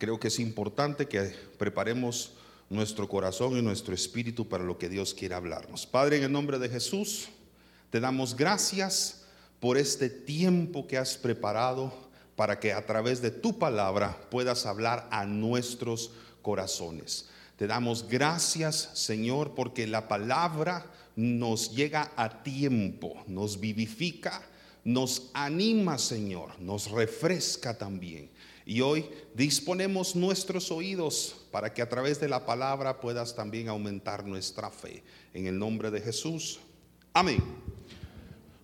creo que es importante que preparemos nuestro corazón y nuestro espíritu para lo que Dios quiere hablarnos. Padre, en el nombre de Jesús, te damos gracias por este tiempo que has preparado para que a través de tu palabra puedas hablar a nuestros corazones. Te damos gracias, Señor, porque la palabra nos llega a tiempo, nos vivifica, nos anima, Señor, nos refresca también. Y hoy disponemos nuestros oídos para que a través de la palabra puedas también aumentar nuestra fe. En el nombre de Jesús. Amén.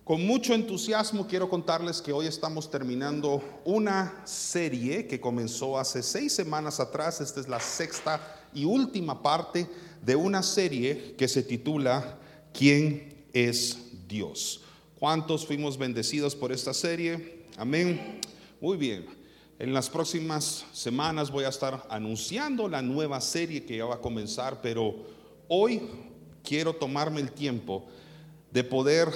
Con mucho entusiasmo quiero contarles que hoy estamos terminando una serie que comenzó hace seis semanas atrás. Esta es la sexta y última parte de una serie que se titula ¿Quién es Dios? ¿Cuántos fuimos bendecidos por esta serie? Amén. Muy bien. En las próximas semanas voy a estar anunciando la nueva serie que ya va a comenzar, pero hoy quiero tomarme el tiempo de poder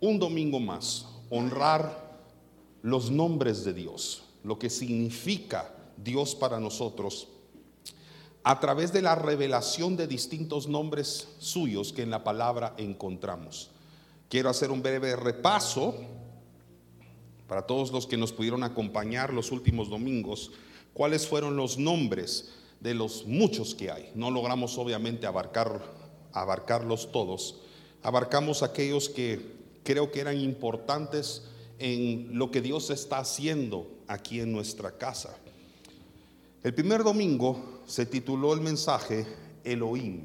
un domingo más honrar los nombres de Dios, lo que significa Dios para nosotros, a través de la revelación de distintos nombres suyos que en la palabra encontramos. Quiero hacer un breve repaso para todos los que nos pudieron acompañar los últimos domingos, cuáles fueron los nombres de los muchos que hay. No logramos obviamente abarcar, abarcarlos todos. Abarcamos aquellos que creo que eran importantes en lo que Dios está haciendo aquí en nuestra casa. El primer domingo se tituló el mensaje Elohim.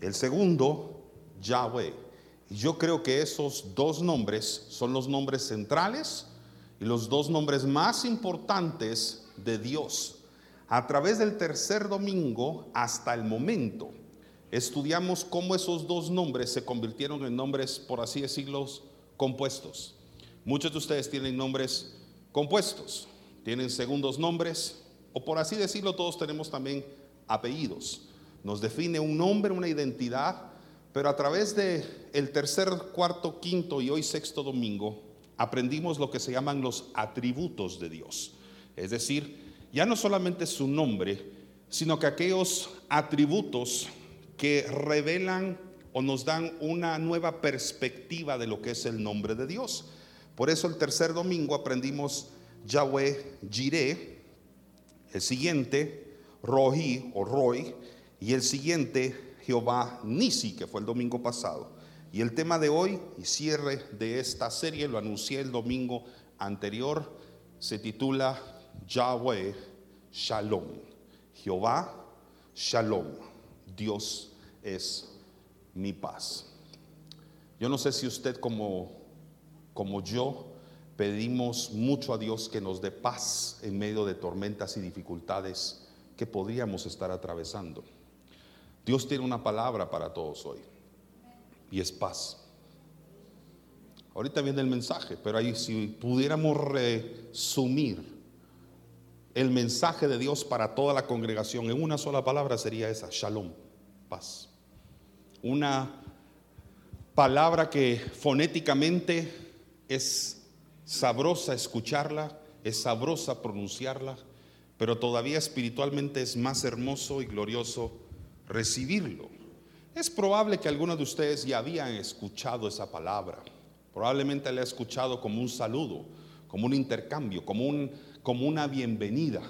El segundo, Yahweh. Yo creo que esos dos nombres son los nombres centrales y los dos nombres más importantes de Dios. A través del tercer domingo hasta el momento, estudiamos cómo esos dos nombres se convirtieron en nombres, por así decirlo, compuestos. Muchos de ustedes tienen nombres compuestos, tienen segundos nombres, o por así decirlo, todos tenemos también apellidos. Nos define un nombre, una identidad pero a través de el tercer, cuarto, quinto y hoy sexto domingo aprendimos lo que se llaman los atributos de Dios. Es decir, ya no solamente su nombre, sino que aquellos atributos que revelan o nos dan una nueva perspectiva de lo que es el nombre de Dios. Por eso el tercer domingo aprendimos Yahweh Jireh, el siguiente Rohi o Roy y el siguiente Jehová Nisi, que fue el domingo pasado. Y el tema de hoy y cierre de esta serie, lo anuncié el domingo anterior, se titula Yahweh Shalom. Jehová Shalom. Dios es mi paz. Yo no sé si usted como, como yo pedimos mucho a Dios que nos dé paz en medio de tormentas y dificultades que podríamos estar atravesando. Dios tiene una palabra para todos hoy y es paz. Ahorita viene el mensaje, pero ahí si pudiéramos resumir el mensaje de Dios para toda la congregación en una sola palabra sería esa, shalom, paz. Una palabra que fonéticamente es sabrosa escucharla, es sabrosa pronunciarla, pero todavía espiritualmente es más hermoso y glorioso recibirlo. Es probable que algunos de ustedes ya habían escuchado esa palabra. Probablemente la ha escuchado como un saludo, como un intercambio, como, un, como una bienvenida.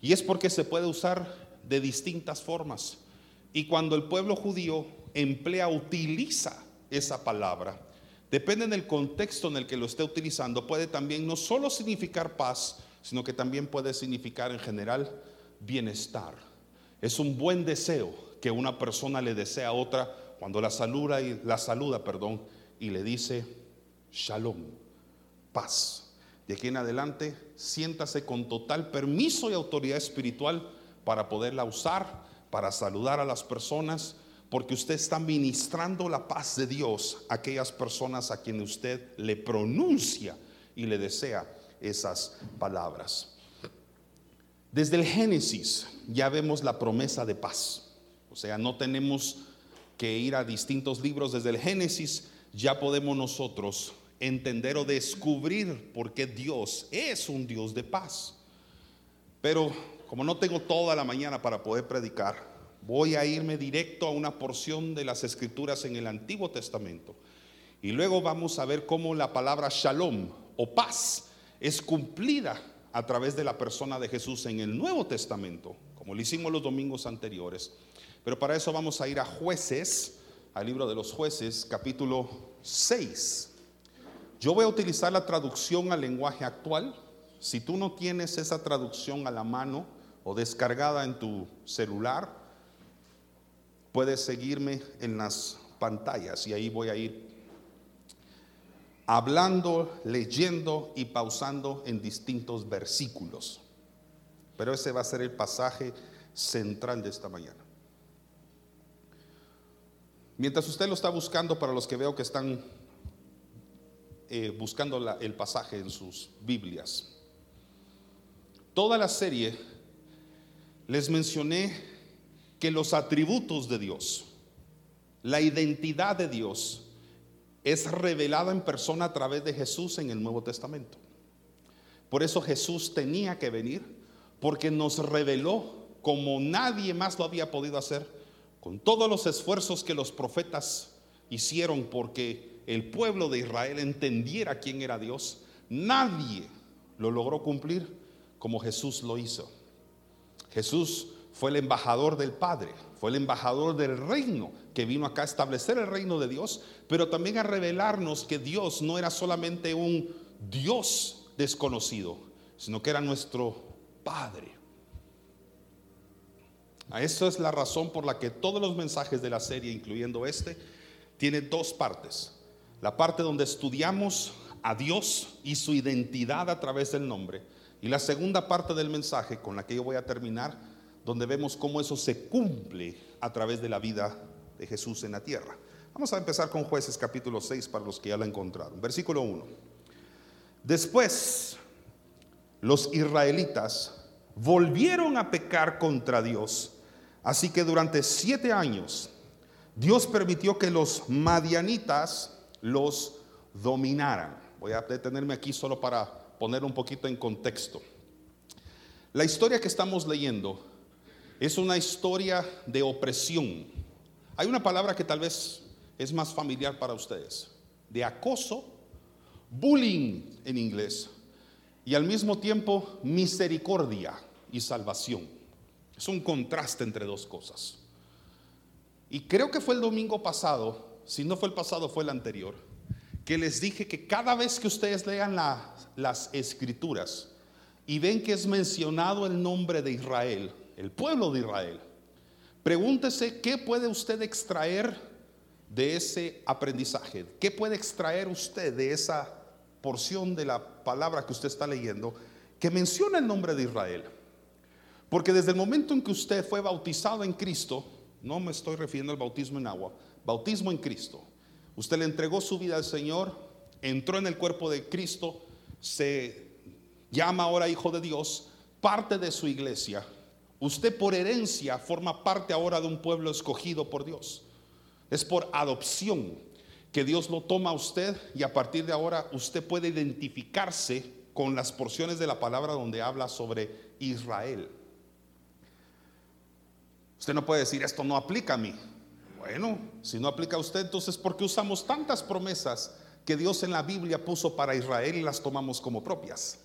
Y es porque se puede usar de distintas formas. Y cuando el pueblo judío emplea, utiliza esa palabra, depende del contexto en el que lo esté utilizando, puede también no solo significar paz, sino que también puede significar en general bienestar. Es un buen deseo que una persona le desea a otra cuando la saluda y la saluda, perdón, y le dice shalom, paz. De aquí en adelante, siéntase con total permiso y autoridad espiritual para poderla usar, para saludar a las personas, porque usted está ministrando la paz de Dios a aquellas personas a quienes usted le pronuncia y le desea esas palabras. Desde el Génesis ya vemos la promesa de paz. O sea, no tenemos que ir a distintos libros desde el Génesis, ya podemos nosotros entender o descubrir por qué Dios es un Dios de paz. Pero como no tengo toda la mañana para poder predicar, voy a irme directo a una porción de las escrituras en el Antiguo Testamento. Y luego vamos a ver cómo la palabra shalom o paz es cumplida a través de la persona de Jesús en el Nuevo Testamento, como lo hicimos los domingos anteriores. Pero para eso vamos a ir a jueces, al libro de los jueces, capítulo 6. Yo voy a utilizar la traducción al lenguaje actual. Si tú no tienes esa traducción a la mano o descargada en tu celular, puedes seguirme en las pantallas y ahí voy a ir hablando, leyendo y pausando en distintos versículos. Pero ese va a ser el pasaje central de esta mañana. Mientras usted lo está buscando, para los que veo que están eh, buscando el pasaje en sus Biblias, toda la serie les mencioné que los atributos de Dios, la identidad de Dios, es revelada en persona a través de Jesús en el Nuevo Testamento. Por eso Jesús tenía que venir, porque nos reveló como nadie más lo había podido hacer, con todos los esfuerzos que los profetas hicieron porque el pueblo de Israel entendiera quién era Dios, nadie lo logró cumplir como Jesús lo hizo. Jesús fue el embajador del Padre, fue el embajador del reino que vino acá a establecer el reino de Dios, pero también a revelarnos que Dios no era solamente un Dios desconocido, sino que era nuestro Padre. A eso es la razón por la que todos los mensajes de la serie, incluyendo este, tienen dos partes. La parte donde estudiamos a Dios y su identidad a través del nombre. Y la segunda parte del mensaje, con la que yo voy a terminar, donde vemos cómo eso se cumple a través de la vida de Jesús en la tierra. Vamos a empezar con jueces capítulo 6 para los que ya la encontraron. Versículo 1. Después los israelitas volvieron a pecar contra Dios, así que durante siete años Dios permitió que los madianitas los dominaran. Voy a detenerme aquí solo para poner un poquito en contexto. La historia que estamos leyendo es una historia de opresión. Hay una palabra que tal vez es más familiar para ustedes, de acoso, bullying en inglés, y al mismo tiempo misericordia y salvación. Es un contraste entre dos cosas. Y creo que fue el domingo pasado, si no fue el pasado, fue el anterior, que les dije que cada vez que ustedes lean las escrituras y ven que es mencionado el nombre de Israel, el pueblo de Israel. Pregúntese qué puede usted extraer de ese aprendizaje, qué puede extraer usted de esa porción de la palabra que usted está leyendo que menciona el nombre de Israel. Porque desde el momento en que usted fue bautizado en Cristo, no me estoy refiriendo al bautismo en agua, bautismo en Cristo. Usted le entregó su vida al Señor, entró en el cuerpo de Cristo, se llama ahora hijo de Dios, parte de su iglesia, Usted por herencia forma parte ahora de un pueblo escogido por Dios. Es por adopción que Dios lo toma a usted y a partir de ahora usted puede identificarse con las porciones de la palabra donde habla sobre Israel. Usted no puede decir, esto no aplica a mí. Bueno, si no aplica a usted, entonces porque usamos tantas promesas que Dios en la Biblia puso para Israel y las tomamos como propias.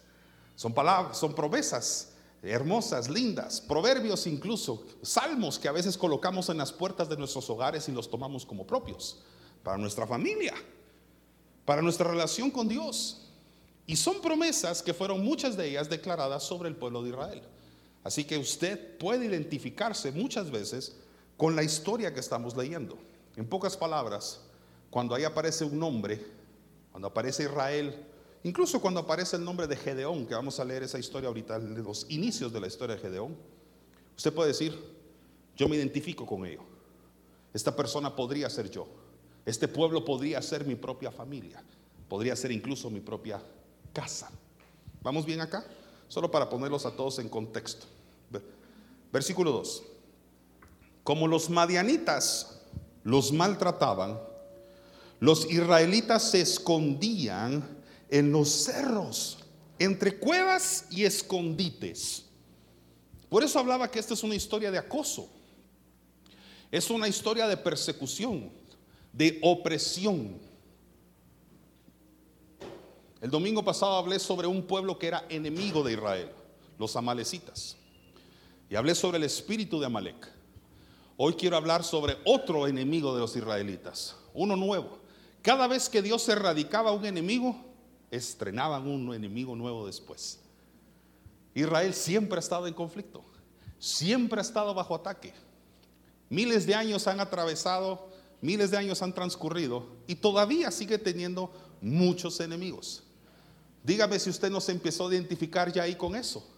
Son palabras, son promesas hermosas, lindas, proverbios incluso, salmos que a veces colocamos en las puertas de nuestros hogares y los tomamos como propios, para nuestra familia, para nuestra relación con Dios. Y son promesas que fueron muchas de ellas declaradas sobre el pueblo de Israel. Así que usted puede identificarse muchas veces con la historia que estamos leyendo. En pocas palabras, cuando ahí aparece un nombre, cuando aparece Israel, Incluso cuando aparece el nombre de Gedeón, que vamos a leer esa historia ahorita, los inicios de la historia de Gedeón, usted puede decir, yo me identifico con ello. Esta persona podría ser yo. Este pueblo podría ser mi propia familia. Podría ser incluso mi propia casa. ¿Vamos bien acá? Solo para ponerlos a todos en contexto. Versículo 2. Como los madianitas los maltrataban, los israelitas se escondían en los cerros, entre cuevas y escondites. Por eso hablaba que esta es una historia de acoso. Es una historia de persecución, de opresión. El domingo pasado hablé sobre un pueblo que era enemigo de Israel, los amalecitas. Y hablé sobre el espíritu de Amalek. Hoy quiero hablar sobre otro enemigo de los israelitas, uno nuevo. Cada vez que Dios erradicaba un enemigo, estrenaban un enemigo nuevo después. Israel siempre ha estado en conflicto, siempre ha estado bajo ataque. Miles de años han atravesado, miles de años han transcurrido y todavía sigue teniendo muchos enemigos. Dígame si usted no se empezó a identificar ya ahí con eso.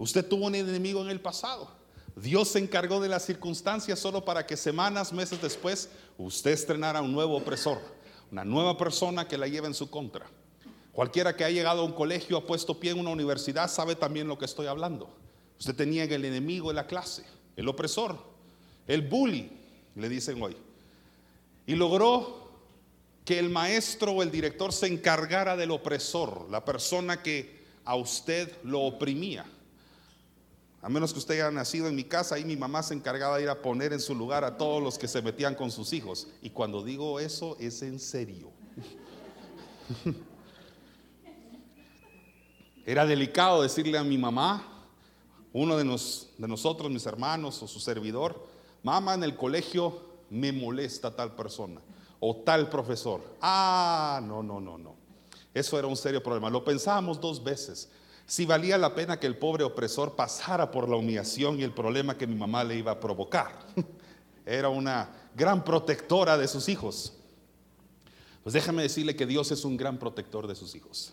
Usted tuvo un enemigo en el pasado. Dios se encargó de las circunstancias solo para que semanas, meses después, usted estrenara un nuevo opresor, una nueva persona que la lleva en su contra. Cualquiera que ha llegado a un colegio, ha puesto pie en una universidad, sabe también lo que estoy hablando. Usted tenía el enemigo en la clase, el opresor, el bully, le dicen hoy. Y logró que el maestro o el director se encargara del opresor, la persona que a usted lo oprimía. A menos que usted haya nacido en mi casa, ahí mi mamá se encargaba de ir a poner en su lugar a todos los que se metían con sus hijos. Y cuando digo eso, es en serio. Era delicado decirle a mi mamá, uno de, de nosotros, mis hermanos o su servidor, mamá en el colegio me molesta tal persona o tal profesor. Ah, no, no, no, no. Eso era un serio problema. Lo pensábamos dos veces. Si valía la pena que el pobre opresor pasara por la humillación y el problema que mi mamá le iba a provocar. Era una gran protectora de sus hijos. Pues déjame decirle que Dios es un gran protector de sus hijos.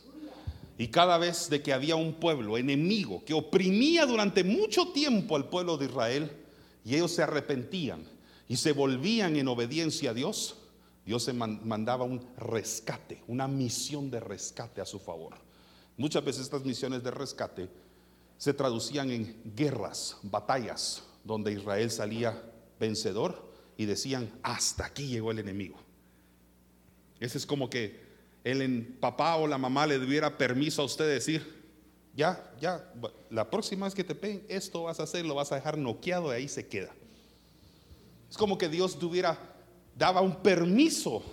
Y cada vez de que había un pueblo enemigo que oprimía durante mucho tiempo al pueblo de Israel y ellos se arrepentían y se volvían en obediencia a Dios, Dios se mandaba un rescate, una misión de rescate a su favor. Muchas veces estas misiones de rescate se traducían en guerras, batallas, donde Israel salía vencedor y decían, hasta aquí llegó el enemigo. Ese es como que el papá o la mamá le diera permiso a usted de decir, ya, ya, la próxima vez que te peguen, esto vas a hacer, lo vas a dejar noqueado y ahí se queda. Es como que Dios tuviera, daba un permiso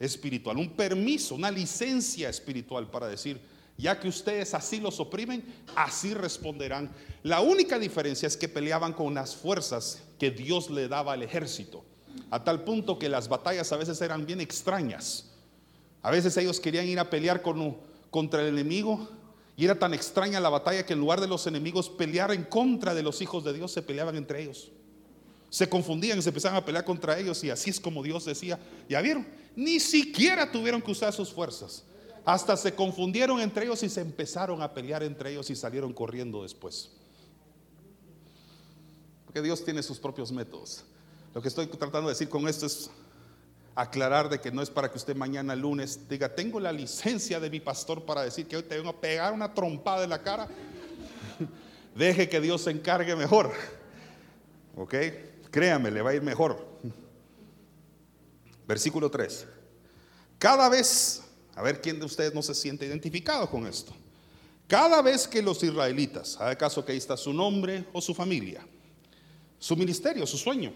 espiritual, un permiso, una licencia espiritual para decir, ya que ustedes así los oprimen, así responderán. La única diferencia es que peleaban con las fuerzas que Dios le daba al ejército, a tal punto que las batallas a veces eran bien extrañas. A veces ellos querían ir a pelear con, contra el enemigo y era tan extraña la batalla que en lugar de los enemigos pelear en contra de los hijos de Dios, se peleaban entre ellos. Se confundían y se empezaban a pelear contra ellos y así es como Dios decía, ya vieron, ni siquiera tuvieron que usar sus fuerzas. Hasta se confundieron entre ellos y se empezaron a pelear entre ellos y salieron corriendo después. Porque Dios tiene sus propios métodos. Lo que estoy tratando de decir con esto es aclarar de que no es para que usted mañana lunes diga, tengo la licencia de mi pastor para decir que hoy te vengo a pegar una trompada en la cara. Deje que Dios se encargue mejor. ¿Ok? Créame, le va a ir mejor. Versículo 3. Cada vez, a ver quién de ustedes no se siente identificado con esto. Cada vez que los israelitas, haga caso que ahí está su nombre o su familia, su ministerio, su sueño,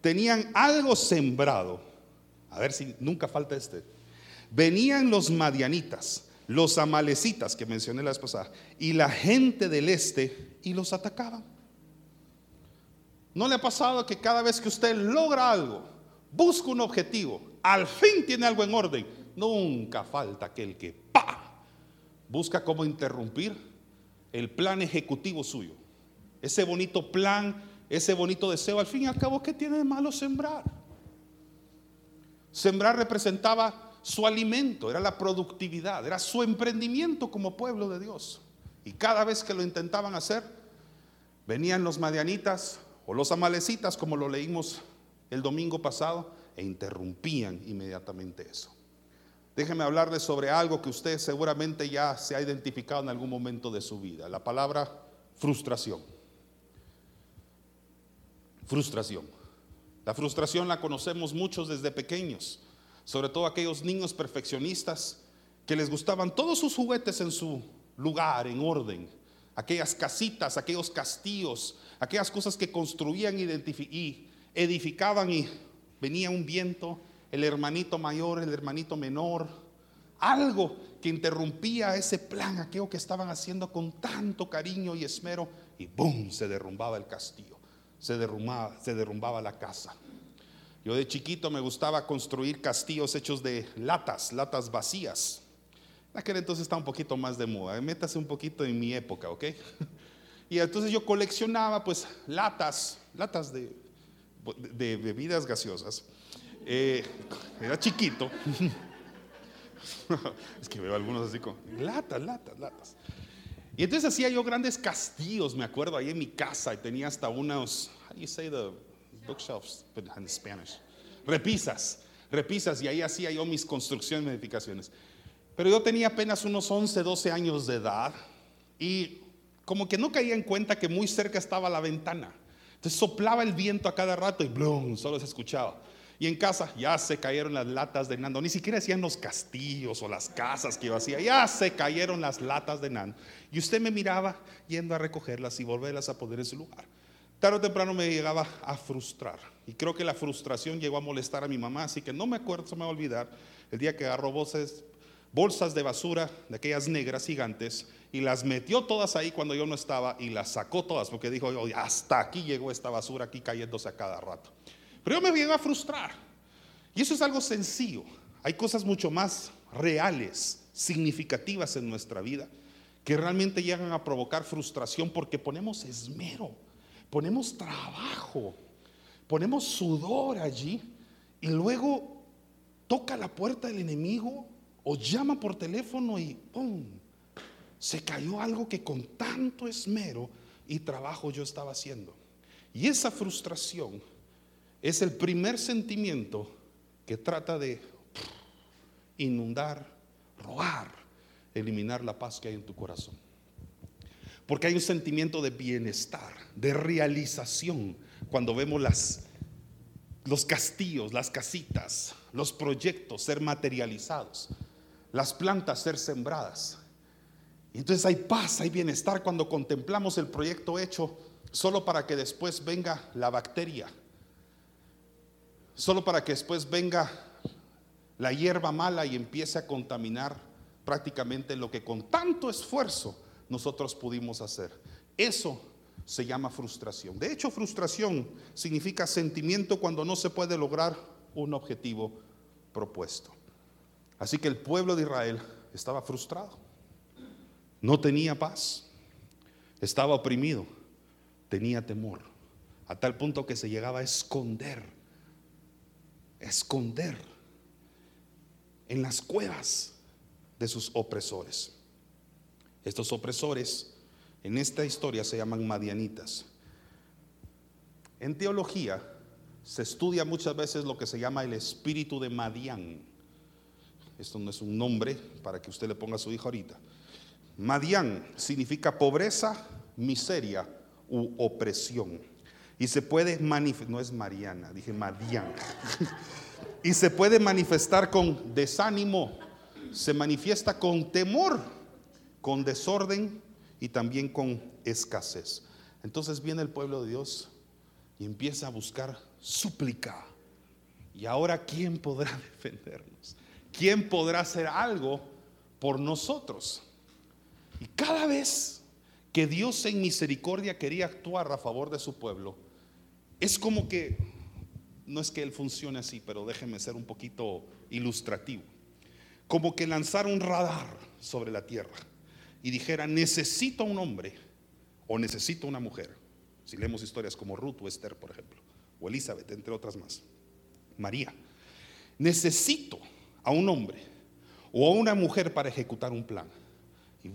tenían algo sembrado a ver si nunca falta este. Venían los madianitas, los amalecitas que mencioné la vez pasada, y la gente del este y los atacaban. ¿No le ha pasado que cada vez que usted logra algo, busca un objetivo, al fin tiene algo en orden, nunca falta aquel que ¡pa! busca cómo interrumpir el plan ejecutivo suyo? Ese bonito plan, ese bonito deseo, al fin y al cabo, ¿qué tiene de malo sembrar? Sembrar representaba su alimento, era la productividad, era su emprendimiento como pueblo de Dios. Y cada vez que lo intentaban hacer, venían los madianitas o los amalecitas, como lo leímos el domingo pasado, e interrumpían inmediatamente eso. Déjeme hablarles sobre algo que usted seguramente ya se ha identificado en algún momento de su vida, la palabra frustración. Frustración. La frustración la conocemos muchos desde pequeños, sobre todo aquellos niños perfeccionistas que les gustaban todos sus juguetes en su lugar, en orden. aquellas casitas, aquellos castillos, aquellas cosas que construían y edificaban y venía un viento, el hermanito mayor, el hermanito menor, algo que interrumpía ese plan, aquello que estaban haciendo con tanto cariño y esmero, y ¡boom! se derrumbaba el castillo, se derrumbaba, se derrumbaba la casa. Yo de chiquito me gustaba construir castillos hechos de latas, latas vacías. Aquel entonces está un poquito más de moda, métase un poquito en mi época, ¿ok? Y entonces yo coleccionaba pues latas, latas de, de bebidas gaseosas. Eh, era chiquito. es que veo algunos así con latas, latas, latas. Y entonces hacía yo grandes castillos, me acuerdo, ahí en mi casa, y tenía hasta unos, how do you say the bookshelves in Spanish? Repisas, repisas, y ahí hacía yo mis construcciones y edificaciones. Pero yo tenía apenas unos 11, 12 años de edad, y como que no caía en cuenta que muy cerca estaba la ventana. Entonces soplaba el viento a cada rato y blum, solo se escuchaba. Y en casa ya se cayeron las latas de Nando. Ni siquiera decían los castillos o las casas que yo hacía. Ya se cayeron las latas de Nando. Y usted me miraba yendo a recogerlas y volverlas a poner en su lugar. Tarde o temprano me llegaba a frustrar. Y creo que la frustración llegó a molestar a mi mamá. Así que no me acuerdo, se me va a olvidar, el día que agarró bolsas, bolsas de basura de aquellas negras gigantes y las metió todas ahí cuando yo no estaba y las sacó todas porque dijo, hasta aquí llegó esta basura aquí cayéndose a cada rato. Pero yo me llegué a frustrar. Y eso es algo sencillo. Hay cosas mucho más reales, significativas en nuestra vida, que realmente llegan a provocar frustración porque ponemos esmero, ponemos trabajo, ponemos sudor allí y luego toca la puerta del enemigo o llama por teléfono y ¡pum! Se cayó algo que con tanto esmero y trabajo yo estaba haciendo. Y esa frustración es el primer sentimiento que trata de inundar, robar, eliminar la paz que hay en tu corazón. Porque hay un sentimiento de bienestar, de realización, cuando vemos los castillos, las casitas, los proyectos ser materializados, las plantas ser sembradas. Entonces hay paz, hay bienestar cuando contemplamos el proyecto hecho solo para que después venga la bacteria solo para que después venga la hierba mala y empiece a contaminar prácticamente lo que con tanto esfuerzo nosotros pudimos hacer. Eso se llama frustración. De hecho, frustración significa sentimiento cuando no se puede lograr un objetivo propuesto. Así que el pueblo de Israel estaba frustrado, no tenía paz, estaba oprimido, tenía temor, a tal punto que se llegaba a esconder esconder en las cuevas de sus opresores. Estos opresores en esta historia se llaman madianitas. En teología se estudia muchas veces lo que se llama el espíritu de Madián. Esto no es un nombre para que usted le ponga a su hijo ahorita. Madián significa pobreza, miseria u opresión. Y se puede manifestar, no es Mariana, dije Madian. y se puede manifestar con desánimo, se manifiesta con temor, con desorden y también con escasez. Entonces viene el pueblo de Dios y empieza a buscar súplica. Y ahora, ¿quién podrá defendernos? ¿Quién podrá hacer algo por nosotros? Y cada vez que Dios en misericordia quería actuar a favor de su pueblo, es como que, no es que Él funcione así, pero déjeme ser un poquito ilustrativo, como que lanzar un radar sobre la tierra y dijera, necesito un hombre o necesito una mujer. Si leemos historias como Ruth o Esther, por ejemplo, o Elizabeth, entre otras más, María, necesito a un hombre o a una mujer para ejecutar un plan. Y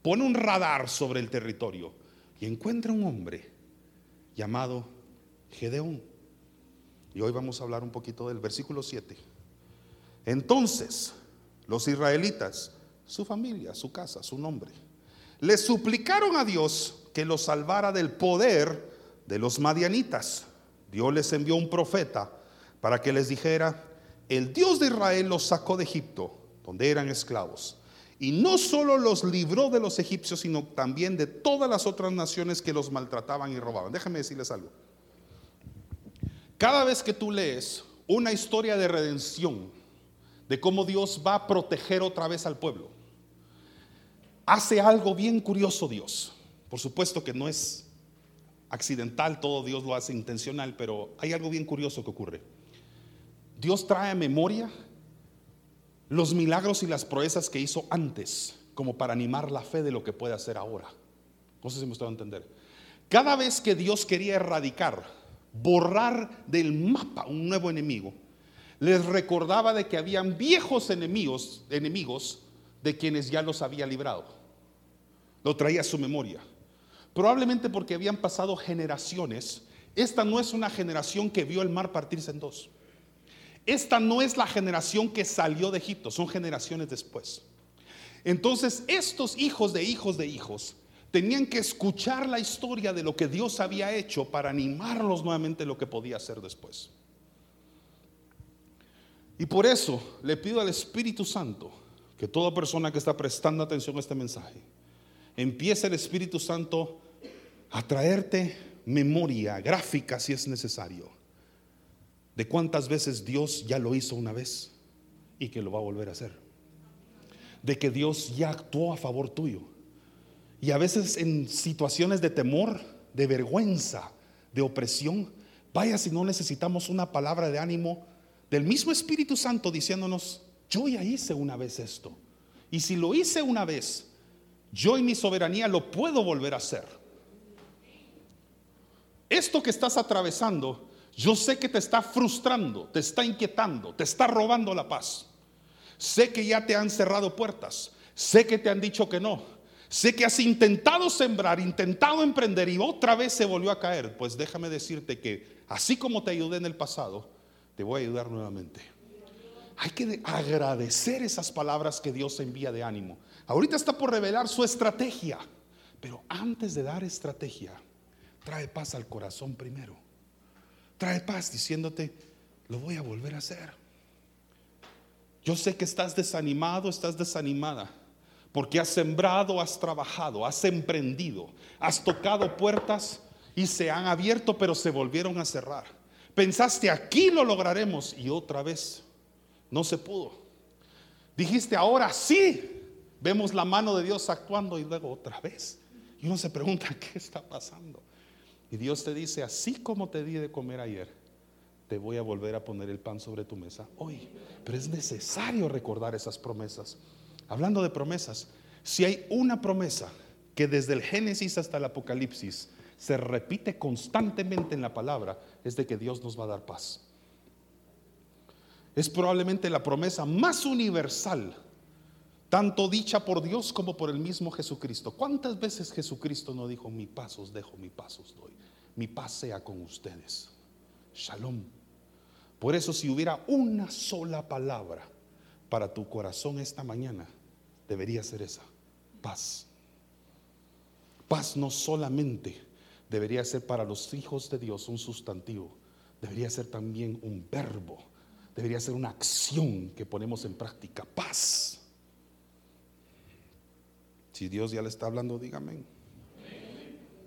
pone un radar sobre el territorio y encuentra un hombre llamado Gedeón. Y hoy vamos a hablar un poquito del versículo 7. Entonces, los israelitas, su familia, su casa, su nombre, le suplicaron a Dios que los salvara del poder de los madianitas. Dios les envió un profeta para que les dijera, el Dios de Israel los sacó de Egipto, donde eran esclavos Y no solo los libró de los egipcios, sino también de todas las otras naciones que los maltrataban y robaban. Déjenme decirles algo. Cada vez que tú lees una historia de redención, de cómo Dios va a proteger otra vez al pueblo, hace algo bien curioso Dios. Por supuesto que no es accidental, todo Dios lo hace intencional, pero hay algo bien curioso que ocurre. Dios trae a memoria los milagros y las proezas que hizo antes, como para animar la fe de lo que puede hacer ahora. No sé si me estoy a entender. Cada vez que Dios quería erradicar, borrar del mapa un nuevo enemigo, les recordaba de que habían viejos enemigos, enemigos de quienes ya los había librado. Lo traía a su memoria. Probablemente porque habían pasado generaciones. Esta no es una generación que vio el mar partirse en dos. Esta no es la generación que salió de Egipto, son generaciones después. Entonces, estos hijos de hijos de hijos tenían que escuchar la historia de lo que Dios había hecho para animarlos nuevamente lo que podía hacer después. Y por eso le pido al Espíritu Santo que toda persona que está prestando atención a este mensaje, empiece el Espíritu Santo a traerte memoria gráfica si es necesario de cuántas veces Dios ya lo hizo una vez y que lo va a volver a hacer. De que Dios ya actuó a favor tuyo. Y a veces en situaciones de temor, de vergüenza, de opresión, vaya si no necesitamos una palabra de ánimo del mismo Espíritu Santo diciéndonos, yo ya hice una vez esto. Y si lo hice una vez, yo y mi soberanía lo puedo volver a hacer. Esto que estás atravesando yo sé que te está frustrando, te está inquietando, te está robando la paz. Sé que ya te han cerrado puertas. Sé que te han dicho que no. Sé que has intentado sembrar, intentado emprender y otra vez se volvió a caer. Pues déjame decirte que así como te ayudé en el pasado, te voy a ayudar nuevamente. Hay que agradecer esas palabras que Dios envía de ánimo. Ahorita está por revelar su estrategia. Pero antes de dar estrategia, trae paz al corazón primero trae paz diciéndote, lo voy a volver a hacer. Yo sé que estás desanimado, estás desanimada, porque has sembrado, has trabajado, has emprendido, has tocado puertas y se han abierto, pero se volvieron a cerrar. Pensaste, aquí lo lograremos y otra vez no se pudo. Dijiste, ahora sí, vemos la mano de Dios actuando y luego otra vez. Y uno se pregunta, ¿qué está pasando? Y Dios te dice, así como te di de comer ayer, te voy a volver a poner el pan sobre tu mesa hoy. Pero es necesario recordar esas promesas. Hablando de promesas, si hay una promesa que desde el Génesis hasta el Apocalipsis se repite constantemente en la palabra, es de que Dios nos va a dar paz. Es probablemente la promesa más universal, tanto dicha por Dios como por el mismo Jesucristo. ¿Cuántas veces Jesucristo no dijo, mi paz os dejo, mi paz os doy? mi paz sea con ustedes. Shalom. Por eso si hubiera una sola palabra para tu corazón esta mañana, debería ser esa, paz. Paz no solamente debería ser para los hijos de Dios un sustantivo, debería ser también un verbo, debería ser una acción que ponemos en práctica, paz. Si Dios ya le está hablando, dígame.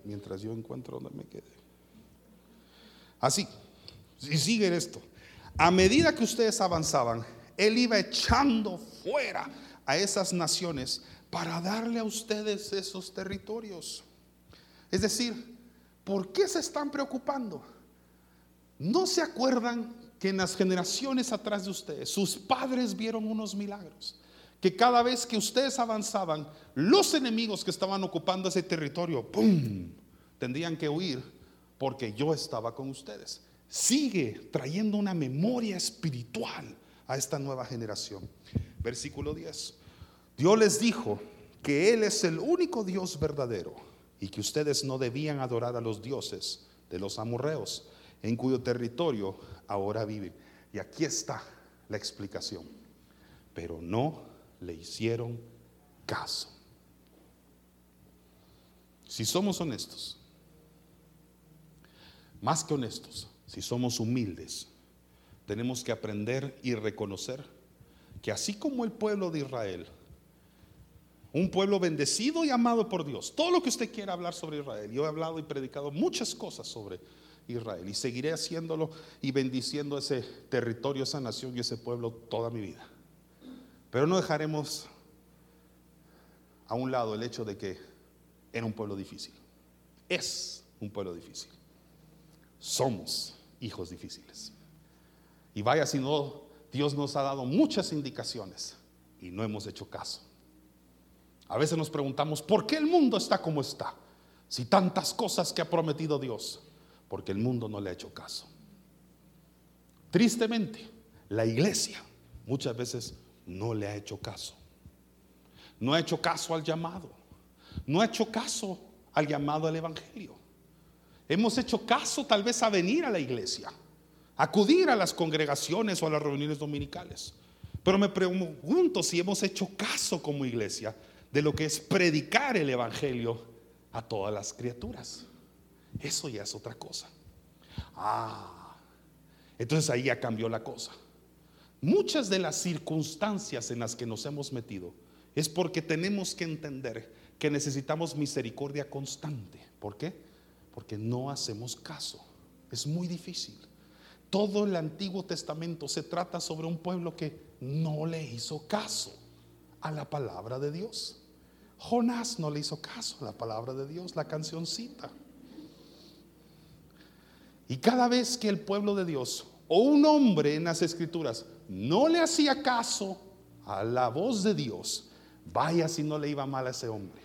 Mientras yo encuentro donde me quede. Así. Y sigue esto. A medida que ustedes avanzaban, Él iba echando fuera a esas naciones para darle a ustedes esos territorios. Es decir, ¿por qué se están preocupando? ¿No se acuerdan que en las generaciones atrás de ustedes sus padres vieron unos milagros? Que cada vez que ustedes avanzaban, los enemigos que estaban ocupando ese territorio, ¡pum!, tendrían que huir porque yo estaba con ustedes. Sigue trayendo una memoria espiritual a esta nueva generación. Versículo 10. Dios les dijo que Él es el único Dios verdadero y que ustedes no debían adorar a los dioses de los amorreos en cuyo territorio ahora viven. Y aquí está la explicación. Pero no le hicieron caso. Si somos honestos, más que honestos, si somos humildes, tenemos que aprender y reconocer que así como el pueblo de Israel Un pueblo bendecido y amado por Dios. Todo lo que usted quiera hablar sobre Israel. Yo he hablado y predicado muchas cosas sobre Israel y seguiré haciéndolo y bendiciendo ese territorio, esa nación y ese pueblo toda mi vida. Pero no dejaremos a un lado el hecho de que era un pueblo difícil. Es un pueblo difícil. Somos hijos difíciles. Y vaya si no, Dios nos ha dado muchas indicaciones y no hemos hecho caso. A veces nos preguntamos, ¿por qué el mundo está como está? Si tantas cosas que ha prometido Dios, porque el mundo no le ha hecho caso. Tristemente, la iglesia muchas veces no le ha hecho caso. No ha hecho caso al llamado. No ha hecho caso al llamado al Evangelio. Hemos hecho caso tal vez a venir a la iglesia, acudir a las congregaciones o a las reuniones dominicales. Pero me pregunto si hemos hecho caso como iglesia de lo que es predicar el Evangelio a todas las criaturas. Eso ya es otra cosa. Ah, entonces ahí ya cambió la cosa. Muchas de las circunstancias en las que nos hemos metido es porque tenemos que entender que necesitamos misericordia constante. ¿Por qué? Porque no hacemos caso. Es muy difícil. Todo el Antiguo Testamento se trata sobre un pueblo que no le hizo caso a la palabra de Dios. Jonás no le hizo caso a la palabra de Dios, la cancioncita. Y cada vez que el pueblo de Dios o un hombre en las escrituras no le hacía caso a la voz de Dios, vaya si no le iba mal a ese hombre.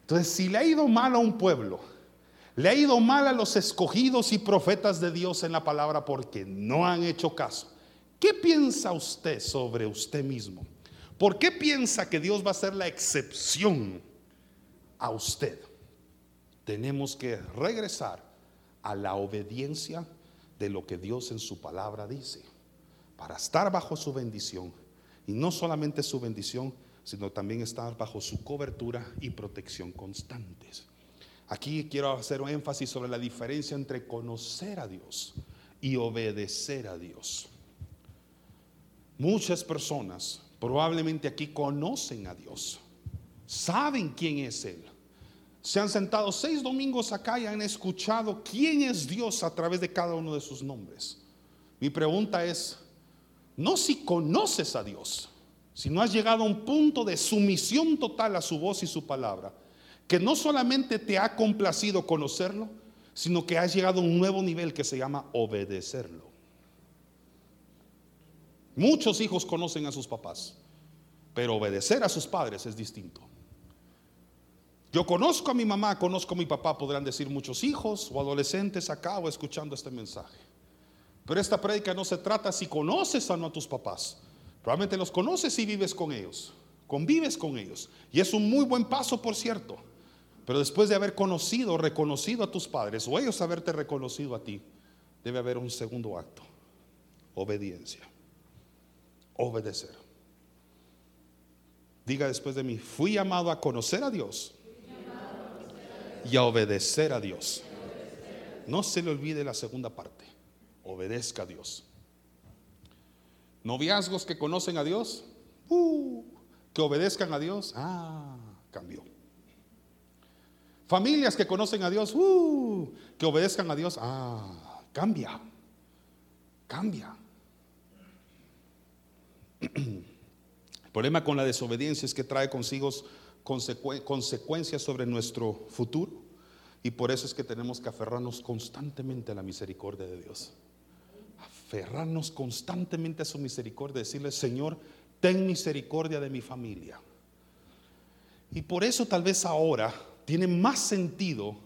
Entonces, si le ha ido mal a un pueblo, le ha ido mal a los escogidos y profetas de Dios en la palabra porque no han hecho caso. ¿Qué piensa usted sobre usted mismo? ¿Por qué piensa que Dios va a ser la excepción a usted? Tenemos que regresar a la obediencia de lo que Dios en su palabra dice, para estar bajo su bendición. Y no solamente su bendición, sino también estar bajo su cobertura y protección constantes. Aquí quiero hacer un énfasis sobre la diferencia entre conocer a Dios y obedecer a Dios. Muchas personas probablemente aquí conocen a Dios, saben quién es Él, se han sentado seis domingos acá y han escuchado quién es Dios a través de cada uno de sus nombres. Mi pregunta es, no si conoces a Dios, si no has llegado a un punto de sumisión total a su voz y su palabra, que no solamente te ha complacido conocerlo, sino que has llegado a un nuevo nivel que se llama obedecerlo. Muchos hijos conocen a sus papás, pero obedecer a sus padres es distinto. Yo conozco a mi mamá, conozco a mi papá, podrán decir muchos hijos o adolescentes acá o escuchando este mensaje. Pero esta prédica no se trata si conoces o no a tus papás. Probablemente los conoces y vives con ellos, convives con ellos. Y es un muy buen paso, por cierto. Pero después de haber conocido, reconocido a tus padres o ellos haberte reconocido a ti, debe haber un segundo acto. Obediencia. Obedecer. Diga después de mí, fui llamado a conocer a Dios y a obedecer a Dios. No se le olvide la segunda parte. Obedezca a Dios. Noviazgos que conocen a Dios, uh, que obedezcan a Dios, ah, cambió. Familias que conocen a Dios, uh, que obedezcan a Dios, ah, cambia, cambia. El problema con la desobediencia es que trae consigo consecuencias sobre nuestro futuro. Y por eso es que tenemos que aferrarnos constantemente a la misericordia de Dios. Aferrarnos constantemente a su misericordia, decirle, Señor, ten misericordia de mi familia. Y por eso tal vez ahora tiene más sentido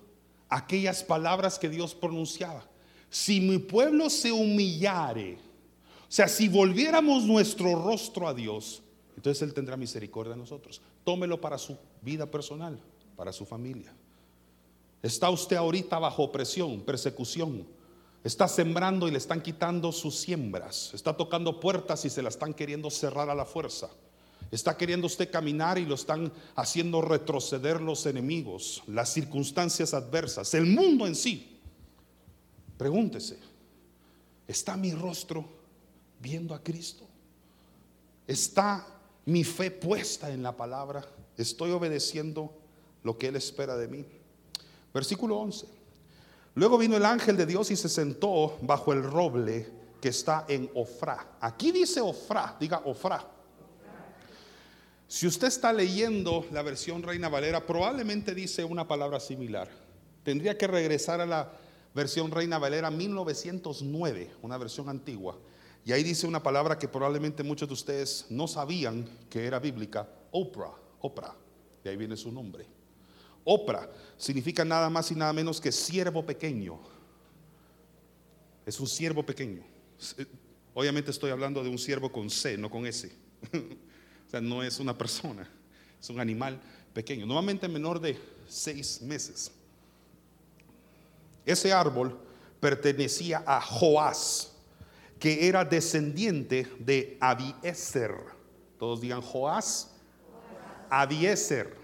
aquellas palabras que Dios pronunciaba. Si mi pueblo se humillare, o sea, si volviéramos nuestro rostro a Dios, entonces Él tendrá misericordia de nosotros. Tómelo para su vida personal, para su familia. Está usted ahorita bajo presión, persecución. Está sembrando y le están quitando sus siembras. Está tocando puertas y se la están queriendo cerrar a la fuerza. Está queriendo usted caminar y lo están haciendo retroceder los enemigos, las circunstancias adversas, el mundo en sí. Pregúntese, ¿está mi rostro viendo a Cristo? ¿Está mi fe puesta en la palabra, estoy obedeciendo lo que Él espera de mí. Versículo 11. Luego vino el ángel de Dios y se sentó bajo el roble que está en Ofra. Aquí dice Ofra, diga Ofra. Si usted está leyendo la versión Reina Valera, probablemente dice una palabra similar. Tendría que regresar a la versión Reina Valera 1909, una versión antigua. Y ahí dice una palabra que probablemente muchos de ustedes no sabían que era bíblica, Oprah, Oprah. De ahí viene su nombre. Oprah significa nada más y nada menos que siervo pequeño. Es un siervo pequeño. Eh, obviamente estoy hablando de un siervo con C, no con S. o sea, no es una persona, es un animal pequeño, normalmente menor de seis meses. Ese árbol pertenecía a Joás, que era descendiente de Abieser. Todos digan Joás, Abieser.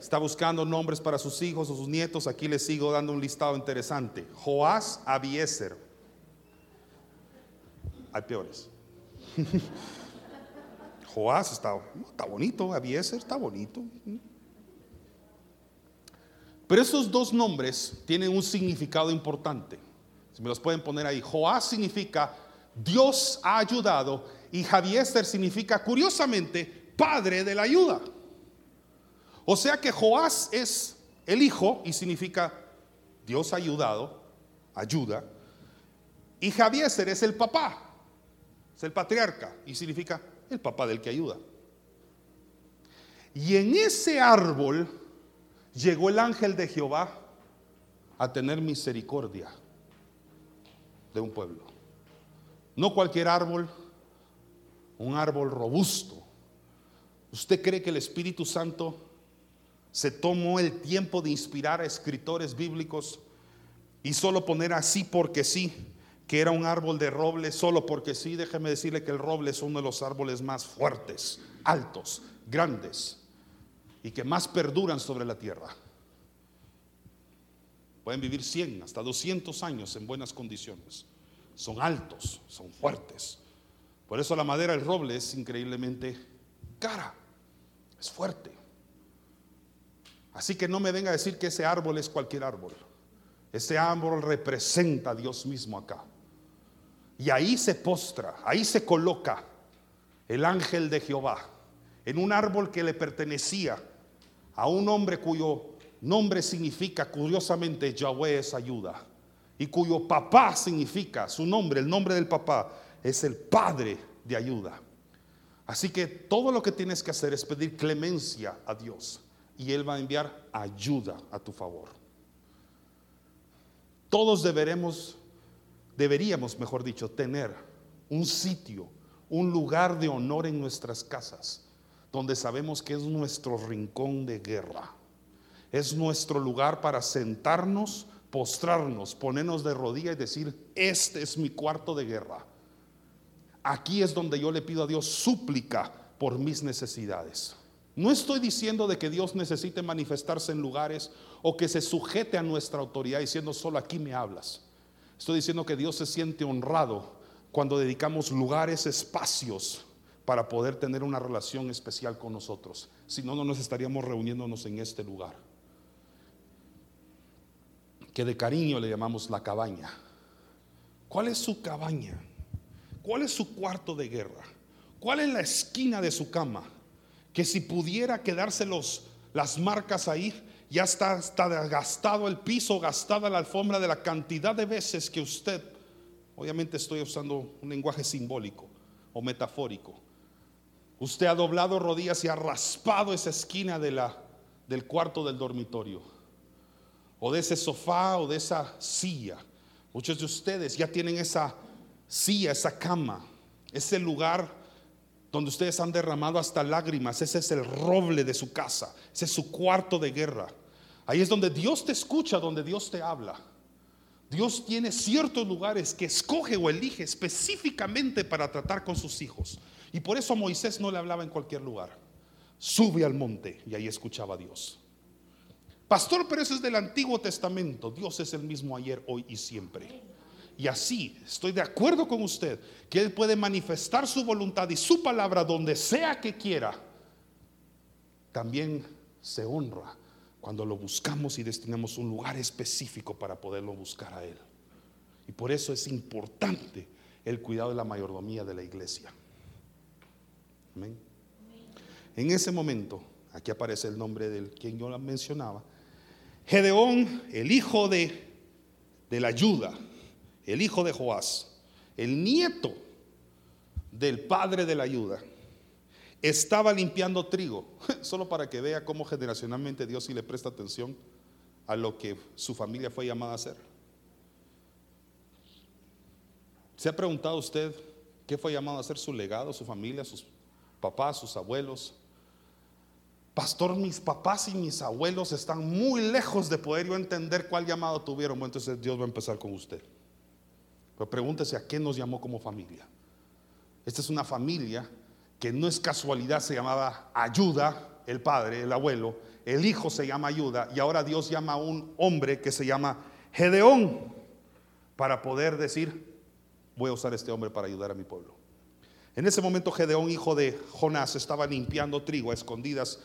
Está buscando nombres para sus hijos o sus nietos. Aquí les sigo dando un listado interesante. Joás, Abieser. Hay peores. Joás está, está bonito, Abieser está bonito. Pero esos dos nombres tienen un significado importante. Si me los pueden poner ahí. Joás significa Dios ha ayudado y Javieser significa, curiosamente, Padre de la ayuda. O sea que Joás es el hijo y significa Dios ayudado, ayuda. Y Javieser es el papá, es el patriarca y significa el papá del que ayuda. Y en ese árbol llegó el ángel de Jehová a tener misericordia de un pueblo. No cualquier árbol, un árbol robusto. ¿Usted cree que el Espíritu Santo se tomó el tiempo de inspirar a escritores bíblicos y solo poner así porque sí, que era un árbol de roble, solo porque sí? Déjeme decirle que el roble es uno de los árboles más fuertes, altos, grandes y que más perduran sobre la tierra. Pueden vivir 100 hasta 200 años en buenas condiciones. Son altos, son fuertes. Por eso la madera del roble es increíblemente cara, es fuerte. Así que no me venga a decir que ese árbol es cualquier árbol. Ese árbol representa a Dios mismo acá. Y ahí se postra, ahí se coloca el ángel de Jehová, en un árbol que le pertenecía a un hombre cuyo nombre significa, curiosamente, Yahweh es ayuda, y cuyo papá significa, su nombre, el nombre del papá, es el padre de ayuda. Así que todo lo que tienes que hacer es pedir clemencia a Dios y Él va a enviar ayuda a tu favor. Todos deberemos, deberíamos, mejor dicho, tener un sitio, un lugar de honor en nuestras casas, donde sabemos que es nuestro rincón de guerra. Es nuestro lugar para sentarnos, postrarnos, ponernos de rodillas y decir, este es mi cuarto de guerra. Aquí es donde yo le pido a Dios súplica por mis necesidades. No estoy diciendo de que Dios necesite manifestarse en lugares o que se sujete a nuestra autoridad diciendo solo aquí me hablas. Estoy diciendo que Dios se siente honrado cuando dedicamos lugares, espacios para poder tener una relación especial con nosotros. Si no, no nos estaríamos reuniéndonos en este lugar que de cariño le llamamos la cabaña. ¿Cuál es su cabaña? ¿Cuál es su cuarto de guerra? ¿Cuál es la esquina de su cama? Que si pudiera quedarse las marcas ahí, ya está, está gastado el piso, gastada la alfombra de la cantidad de veces que usted, obviamente estoy usando un lenguaje simbólico o metafórico, usted ha doblado rodillas y ha raspado esa esquina de la, del cuarto del dormitorio o de ese sofá o de esa silla. Muchos de ustedes ya tienen esa silla, esa cama, ese lugar donde ustedes han derramado hasta lágrimas. Ese es el roble de su casa, ese es su cuarto de guerra. Ahí es donde Dios te escucha, donde Dios te habla. Dios tiene ciertos lugares que escoge o elige específicamente para tratar con sus hijos. Y por eso Moisés no le hablaba en cualquier lugar. Sube al monte y ahí escuchaba a Dios. Pastor, pero eso es del Antiguo Testamento. Dios es el mismo ayer, hoy y siempre. Y así estoy de acuerdo con usted, que Él puede manifestar su voluntad y su palabra donde sea que quiera, también se honra cuando lo buscamos y destinamos un lugar específico para poderlo buscar a Él. Y por eso es importante el cuidado de la mayordomía de la iglesia. Amén. En ese momento, aquí aparece el nombre del quien yo mencionaba, Gedeón, el hijo de, de la ayuda, el hijo de Joás, el nieto del padre de la ayuda, estaba limpiando trigo, solo para que vea cómo generacionalmente Dios sí le presta atención a lo que su familia fue llamada a hacer. ¿Se ha preguntado usted qué fue llamado a hacer su legado, su familia, sus papás, sus abuelos? Pastor, mis papás y mis abuelos están muy lejos de poder yo entender cuál llamado tuvieron. Bueno, entonces Dios va a empezar con usted. Pero pregúntese a qué nos llamó como familia. Esta es una familia que no es casualidad, se llamaba Ayuda, el padre, el abuelo, el hijo se llama Ayuda y ahora Dios llama a un hombre que se llama Gedeón para poder decir, voy a usar este hombre para ayudar a mi pueblo. En ese momento Gedeón, hijo de Jonás, estaba limpiando trigo a escondidas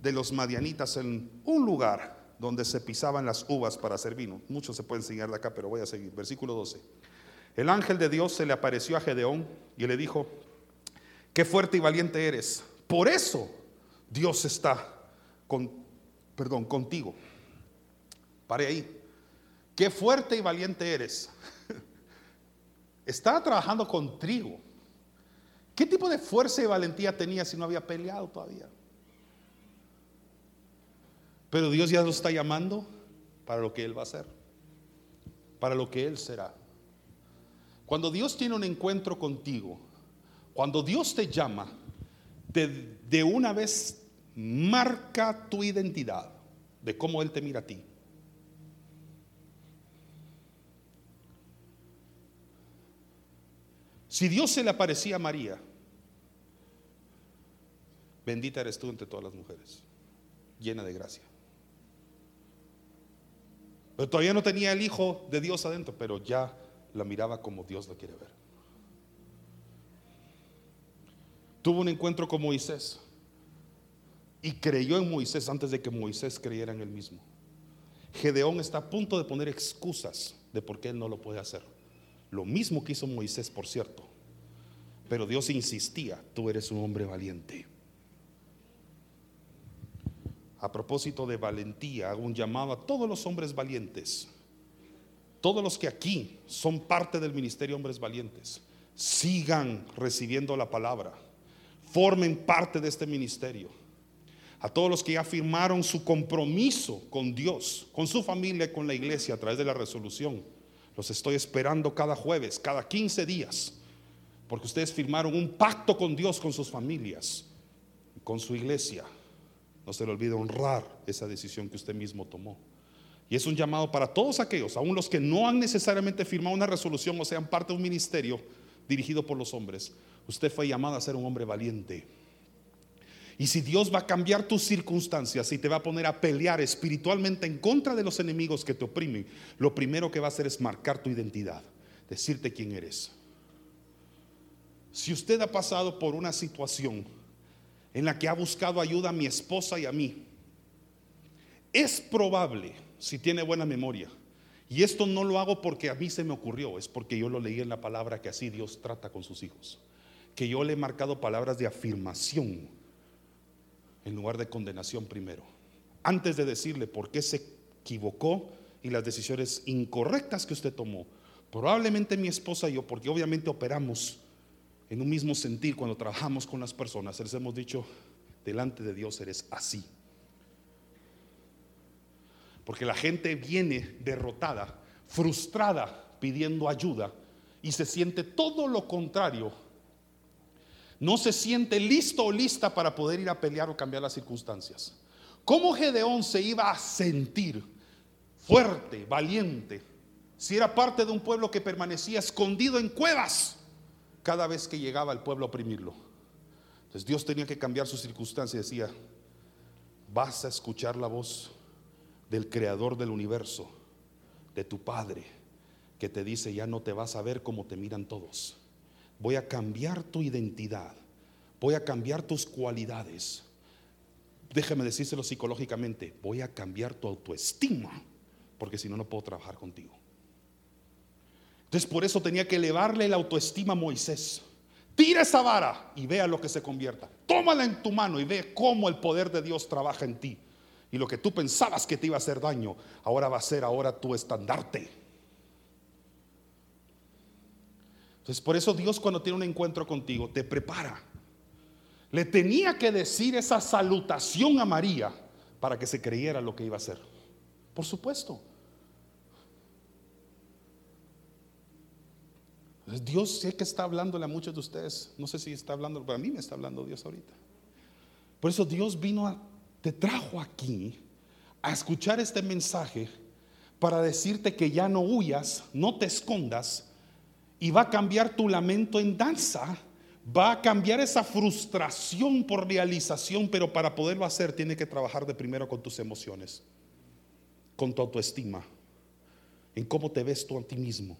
de los madianitas en un lugar donde se pisaban las uvas para hacer vino. Mucho se puede enseñar de acá, pero voy a seguir. Versículo 12. El ángel de Dios se le apareció a Gedeón y le dijo, qué fuerte y valiente eres. Por eso Dios está con, perdón, contigo. Pare ahí. Qué fuerte y valiente eres. Estaba trabajando con trigo. ¿Qué tipo de fuerza y valentía tenía si no había peleado todavía? Pero Dios ya lo está llamando para lo que Él va a hacer, para lo que Él será. Cuando Dios tiene un encuentro contigo, cuando Dios te llama, de, una vez marca tu identidad de cómo Él te mira a ti. Si Dios se le aparecía a María, bendita eres tú entre todas las mujeres, llena de gracia. Pero todavía no tenía el Hijo de Dios adentro, pero ya la miraba como Dios la quiere ver. Tuvo un encuentro con Moisés y creyó en Moisés antes de que Moisés creyera en él mismo. Gedeón está a punto de poner excusas de por qué él no lo puede hacer. Lo mismo que hizo Moisés, por cierto. Pero Dios insistía, tú eres un hombre valiente. A propósito de valentía, hago un llamado a todos los hombres valientes. Todos los que aquí son parte del ministerio hombres valientes, sigan recibiendo la palabra. Formen parte de este ministerio. A todos los que ya firmaron su compromiso con Dios, con su familia, con la iglesia a través de la resolución. Los estoy esperando cada jueves, cada 15 días, porque ustedes firmaron un pacto con Dios, con sus familias, con su iglesia. No se le olvide honrar esa decisión que usted mismo tomó. Y es un llamado para todos aquellos, aún los que no han necesariamente firmado una resolución o sean parte de un ministerio dirigido por los hombres. Usted fue llamado a ser un hombre valiente. Y si Dios va a cambiar tus circunstancias y te va a poner a pelear espiritualmente en contra de los enemigos que te oprimen, lo primero que va a hacer es marcar tu identidad, decirte quién eres. Si usted ha pasado por una situación en la que ha buscado ayuda a mi esposa y a mí. Es probable, si tiene buena memoria, y esto no lo hago porque a mí se me ocurrió, es porque yo lo leí en la palabra que así Dios trata con sus hijos, que yo le he marcado palabras de afirmación en lugar de condenación primero, antes de decirle por qué se equivocó y las decisiones incorrectas que usted tomó. Probablemente mi esposa y yo, porque obviamente operamos en un mismo sentir cuando trabajamos con las personas. Les hemos dicho, delante de Dios eres así. Porque la gente viene derrotada, frustrada, pidiendo ayuda y se siente todo lo contrario. No se siente listo o lista para poder ir a pelear o cambiar las circunstancias. ¿Cómo Gedeón se iba a sentir fuerte, valiente, si era parte de un pueblo que permanecía escondido en cuevas? cada vez que llegaba el pueblo a oprimirlo. Entonces Dios tenía que cambiar su circunstancia y decía, vas a escuchar la voz del creador del universo, de tu Padre, que te dice, ya no te vas a ver como te miran todos. Voy a cambiar tu identidad. Voy a cambiar tus cualidades. Déjame decírselo psicológicamente. Voy a cambiar tu autoestima. Porque si no, no puedo trabajar contigo. Entonces por eso tenía que elevarle la autoestima a Moisés. Tira esa vara y vea lo que se convierta. Tómala en tu mano y ve cómo el poder de Dios trabaja en ti. Y lo que tú pensabas que te iba a hacer daño, ahora va a ser ahora tu estandarte. Entonces por eso Dios cuando tiene un encuentro contigo te prepara. Le tenía que decir esa salutación a María para que se creyera lo que iba a hacer. Por supuesto. Dios sé que está hablándole a muchos de ustedes. No sé si está hablando, pero a mí me está hablando Dios ahorita. Por eso Dios vino, a, te trajo aquí a escuchar este mensaje para decirte que ya no huyas, no te escondas y va a cambiar tu lamento en danza. Va a cambiar esa frustración por realización, pero para poderlo hacer tiene que trabajar de primero con tus emociones, con tu autoestima, en cómo te ves tú a ti mismo.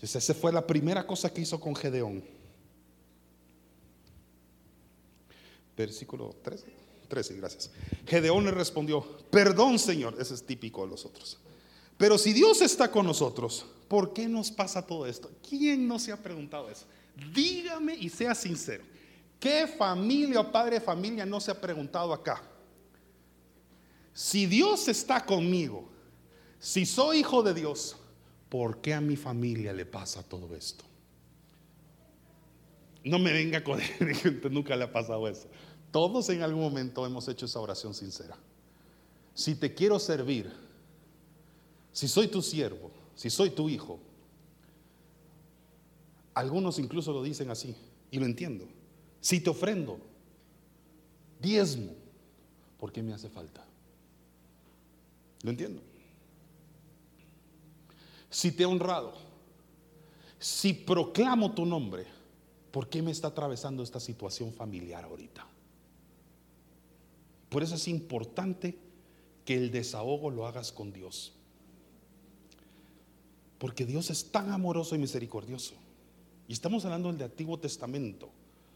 Esa fue la primera cosa que hizo con Gedeón. Versículo 13. 13, gracias. Gedeón le respondió, perdón Señor, ese es típico de los otros. Pero si Dios está con nosotros, ¿por qué nos pasa todo esto? ¿Quién no se ha preguntado eso? Dígame y sea sincero. ¿Qué familia o padre de familia no se ha preguntado acá? Si Dios está conmigo, si soy hijo de Dios, ¿por qué a mi familia le pasa todo esto? No me venga con gente, nunca le ha pasado eso. Todos en algún momento hemos hecho esa oración sincera. Si te quiero servir, si soy tu siervo, si soy tu hijo, algunos incluso lo dicen así, y lo entiendo. Si te ofrendo, diezmo, ¿por qué me hace falta? Lo entiendo si te he honrado, si proclamo tu nombre, ¿por qué me está atravesando esta situación familiar ahorita? Por eso es importante que el desahogo lo hagas con Dios. Porque Dios es tan amoroso y misericordioso. Y estamos hablando del Antiguo Testamento,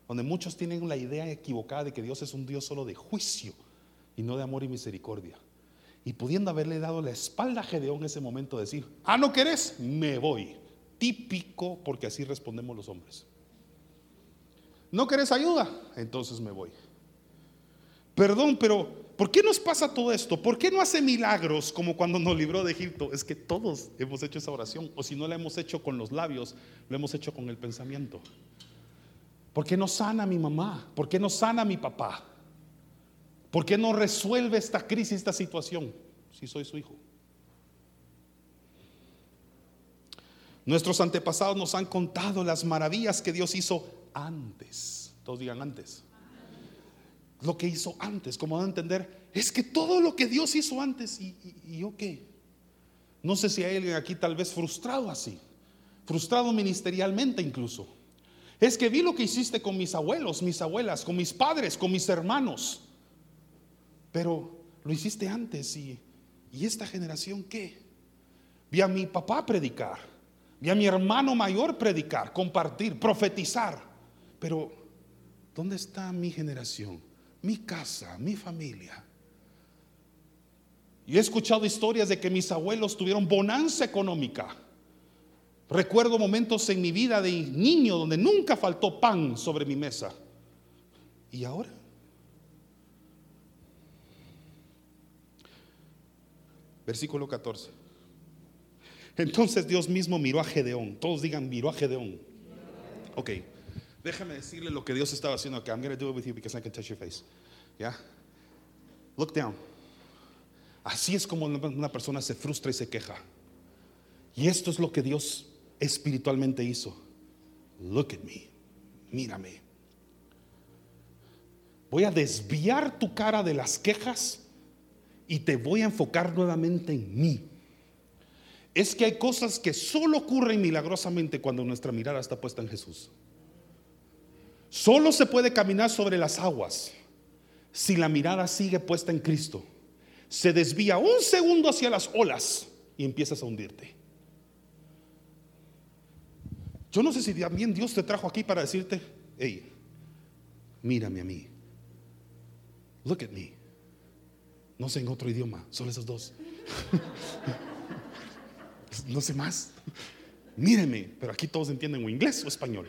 donde muchos tienen la idea equivocada de que Dios es un Dios solo de juicio y no de amor y misericordia. Y pudiendo haberle dado la espalda a Gedeón en ese momento, decir, ah, no querés, me voy. Típico, porque así respondemos los hombres. ¿No querés ayuda? Entonces me voy. Perdón, pero ¿por qué nos pasa todo esto? ¿Por qué no hace milagros como cuando nos libró de Egipto? Es que todos hemos hecho esa oración, o si no la hemos hecho con los labios, lo hemos hecho con el pensamiento. ¿Por qué no sana mi mamá? ¿Por qué no sana mi papá? ¿Por qué no resuelve esta crisis, esta situación, si soy su hijo? Nuestros antepasados nos han contado las maravillas que Dios hizo antes. Todos digan antes. Lo que hizo antes, como a entender, es que todo lo que Dios hizo antes, ¿y, y yo qué? No sé si hay alguien aquí tal vez frustrado así, frustrado ministerialmente incluso. Es que vi lo que hiciste con mis abuelos, mis abuelas, con mis padres, con mis hermanos. Pero lo hiciste antes y, ¿y esta generación qué? Vi a mi papá predicar, vi a mi hermano mayor predicar, compartir, profetizar. Pero, ¿dónde está mi generación? Mi casa, mi familia. Y he escuchado historias de que mis abuelos tuvieron bonanza económica. Recuerdo momentos en mi vida de niño donde nunca faltó pan sobre mi mesa. ¿Y ahora? Versículo 14. Entonces Dios mismo miró a Gedeón. Todos digan, miró a Gedeón. Ok, déjame decirle lo que Dios estaba haciendo acá. I'm going to do it with you because I can touch your face. ¿Ya? Look down. Así es como una persona se frustra y se queja. Y esto es lo que Dios espiritualmente hizo. Look at me. Mírame. Voy a desviar tu cara de las quejas y te voy a enfocar nuevamente en mí. Es que hay cosas que solo ocurren milagrosamente cuando nuestra mirada está puesta en Jesús. Solo se puede caminar sobre las aguas si la mirada sigue puesta en Cristo. Se desvía un segundo hacia las olas y empiezas a hundirte. Yo no sé si también Dios te trajo aquí para decirte, hey, mírame a mí. Look at me. No sé en otro idioma, solo esos dos. no sé más. Míreme, pero aquí todos entienden o inglés o español.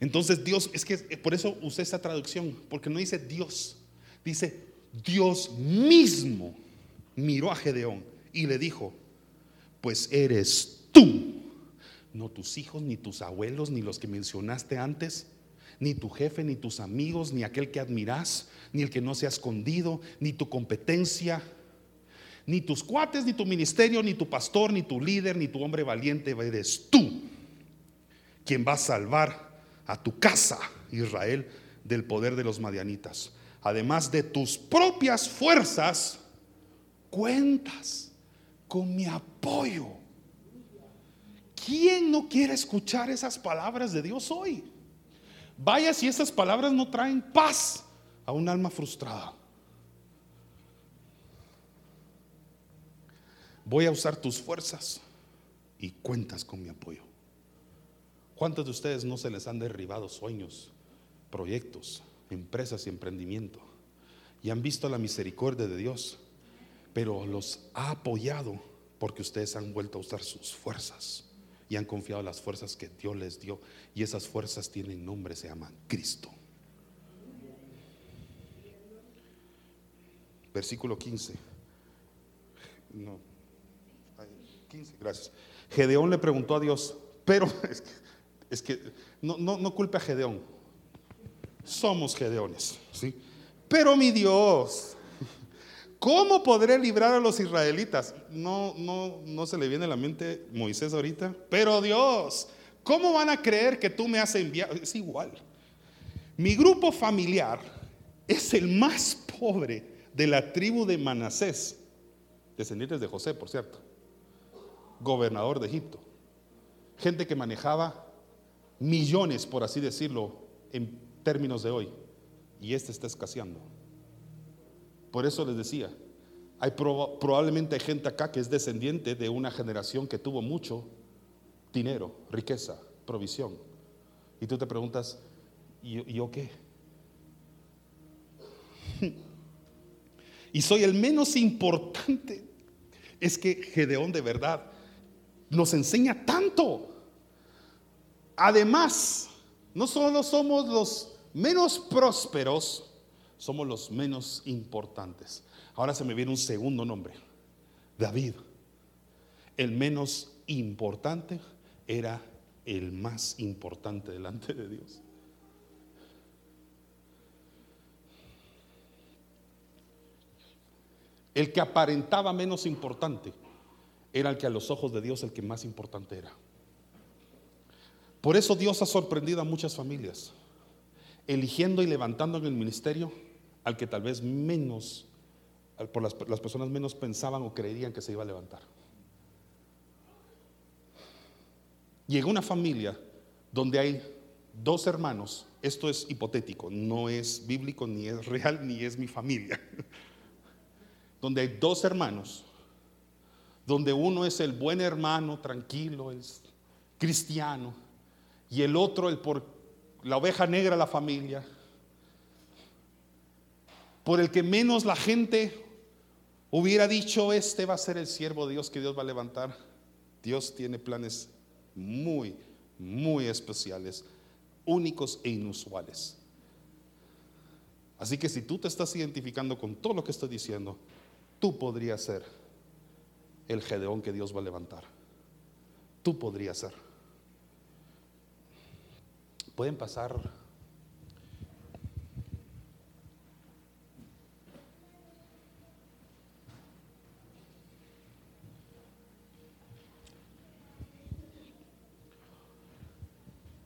Entonces Dios, es que por eso usé esta traducción, porque no dice Dios, dice Dios mismo miró a Gedeón y le dijo, pues eres tú, no tus hijos, ni tus abuelos, ni los que mencionaste antes, ni tu jefe, ni tus amigos, ni aquel que admiras, ni el que no se ha escondido, ni tu competencia, ni tus cuates, ni tu ministerio, ni tu pastor, ni tu líder, ni tu hombre valiente, eres tú quien va a salvar a tu casa, Israel, del poder de los madianitas. Además de tus propias fuerzas, cuentas con mi apoyo. ¿Quién no quiere escuchar esas palabras de Dios hoy? Vaya si esas palabras no traen paz a un alma frustrada. Voy a usar tus fuerzas y cuentas con mi apoyo. ¿Cuántos de ustedes no se les han derribado sueños, proyectos, empresas y emprendimiento? Y han visto la misericordia de Dios, pero los ha apoyado porque ustedes han vuelto a usar sus fuerzas y han confiado en las fuerzas que Dios les dio. Y esas fuerzas tienen nombre, se llaman Cristo. Versículo 15. No, 15, gracias. Gedeón le preguntó a Dios, pero es que, no, no, culpe a Gedeón, somos Gedeones, ¿sí? Pero mi Dios, ¿cómo podré librar a los israelitas? No, no, no se le viene a la mente Moisés ahorita, pero Dios, ¿cómo van a creer que tú me has enviado? Es igual. Mi grupo familiar es el más pobre de la tribu de Manasés, descendientes de José, por cierto gobernador de Egipto. Gente que manejaba millones, por así decirlo, en términos de hoy. Y este está escaseando. Por eso les decía, hay probablemente hay gente acá que es descendiente de una generación que tuvo mucho dinero, riqueza, provisión. Y tú te preguntas, ¿y yo qué? y soy el menos importante. Es que Gedeón de verdad nos enseña tanto. Además, no solo somos los menos prósperos, somos los menos importantes. Ahora se me viene un segundo nombre, David. El menos importante era el más importante delante de Dios. El que aparentaba menos importante era el que a los ojos de Dios el que más importante era. Por eso Dios ha sorprendido a muchas familias, eligiendo y levantando en el ministerio al que tal vez menos, por las, personas menos pensaban o creerían que se iba a levantar. Llegó una familia donde hay dos hermanos, esto es hipotético, no es bíblico, ni es real, ni es mi familia, donde hay dos hermanos donde uno es el buen hermano, tranquilo, es cristiano, y el otro el por la oveja negra la familia, por el que menos la gente hubiera dicho, este va a ser el siervo de Dios que Dios va a levantar. Dios tiene planes muy, muy especiales, únicos e inusuales. Así que si tú te estás identificando con todo lo que estoy diciendo, tú podrías ser el Gedeón que Dios va a levantar. Tú podrías ser. Pueden pasar.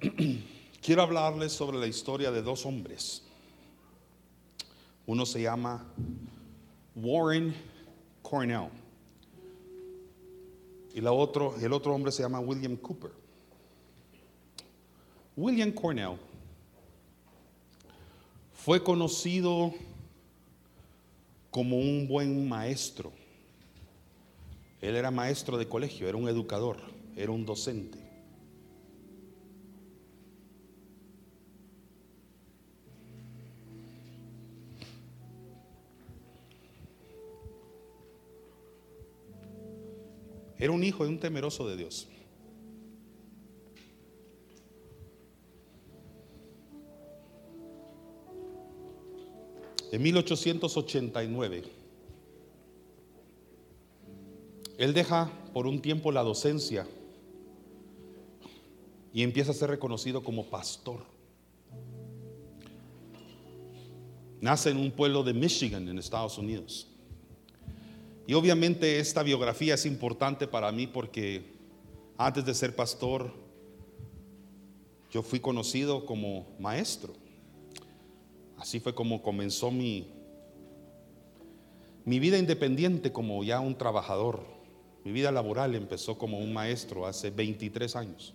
Quiero hablarles sobre la historia de dos hombres. Uno se llama Warren Cornell y la otro, el otro hombre se llama William Cooper. William Cornell fue conocido como un buen maestro. Él era maestro de colegio, era un educador, era un docente. Era un hijo de un temeroso de Dios. En 1889, él deja por un tiempo la docencia y empieza a ser reconocido como pastor. Nace en un pueblo de Michigan, en Estados Unidos. Y obviamente esta biografía es importante para mí porque antes de ser pastor, yo fui conocido como maestro. Así fue como comenzó mi, mi vida independiente como ya un trabajador. Mi vida laboral empezó como un maestro hace 23 años.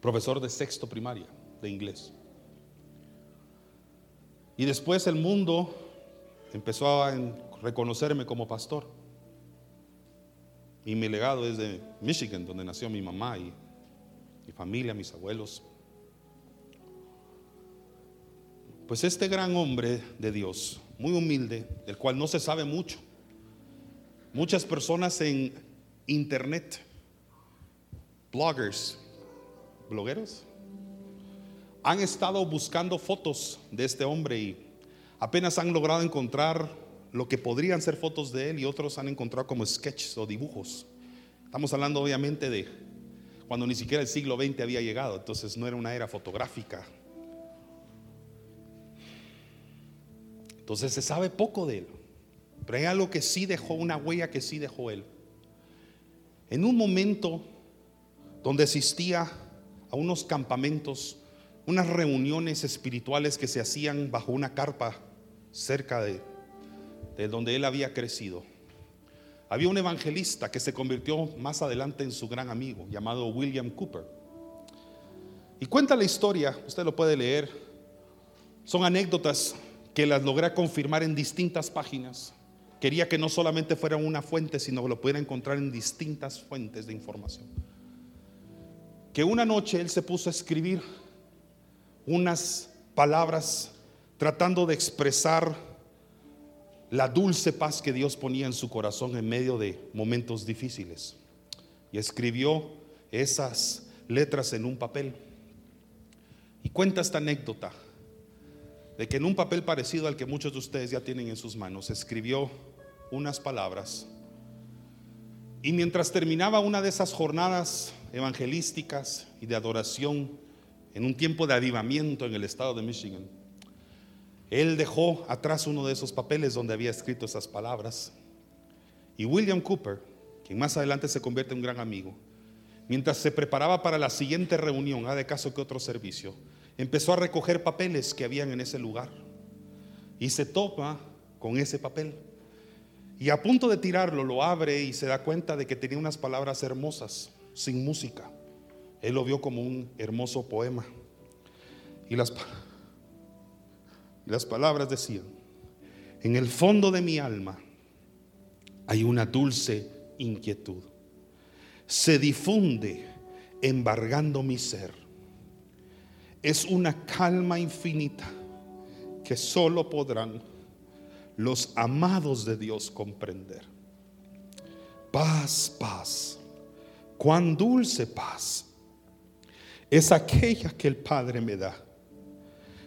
Profesor de sexto primaria de inglés. Y después el mundo empezó a reconocerme como pastor. Y mi legado es de Michigan, donde nació mi mamá y mi familia, mis abuelos. Pues este gran hombre de Dios, muy humilde, del cual no se sabe mucho, muchas personas en internet, bloggers, blogueros, han estado buscando fotos de este hombre y apenas han logrado encontrar lo que podrían ser fotos de él y otros han encontrado como sketches o dibujos. Estamos hablando obviamente de cuando ni siquiera el siglo XX había llegado, entonces no era una era fotográfica Entonces se sabe poco de él. Pero hay algo que sí dejó, una huella que sí dejó él. En un momento donde asistía a unos campamentos, unas reuniones espirituales que se hacían bajo una carpa cerca de, de donde él había crecido. Había un evangelista que se convirtió más adelante en su gran amigo, llamado William Cooper. Y cuenta la historia, usted lo puede leer. Son anécdotas que las logré confirmar en distintas páginas. Quería que no solamente fuera una fuente, sino que lo pudiera encontrar en distintas fuentes de información. Que una noche él se puso a escribir unas palabras tratando de expresar la dulce paz que Dios ponía en su corazón en medio de momentos difíciles. Y escribió esas letras en un papel. Y cuenta esta anécdota de que en un papel parecido al que muchos de ustedes ya tienen en sus manos, escribió unas palabras. Y mientras terminaba una de esas jornadas evangelísticas y de adoración en un tiempo de avivamiento en el estado de Michigan, él dejó atrás uno de esos papeles donde había escrito esas palabras. Y William Cooper, quien más adelante se convierte en un gran amigo, mientras se preparaba para la siguiente reunión, de caso que otro servicio, empezó a recoger papeles que habían en ese lugar y se topa con ese papel. Y a punto de tirarlo, lo abre y se da cuenta de que tenía unas palabras hermosas, sin música. Él lo vio como un hermoso poema. Y las, las palabras decían, en el fondo de mi alma hay una dulce inquietud. Se difunde embargando mi ser es una calma infinita que solo podrán los amados de Dios comprender. Paz, paz, cuán dulce paz es aquella que el Padre me da.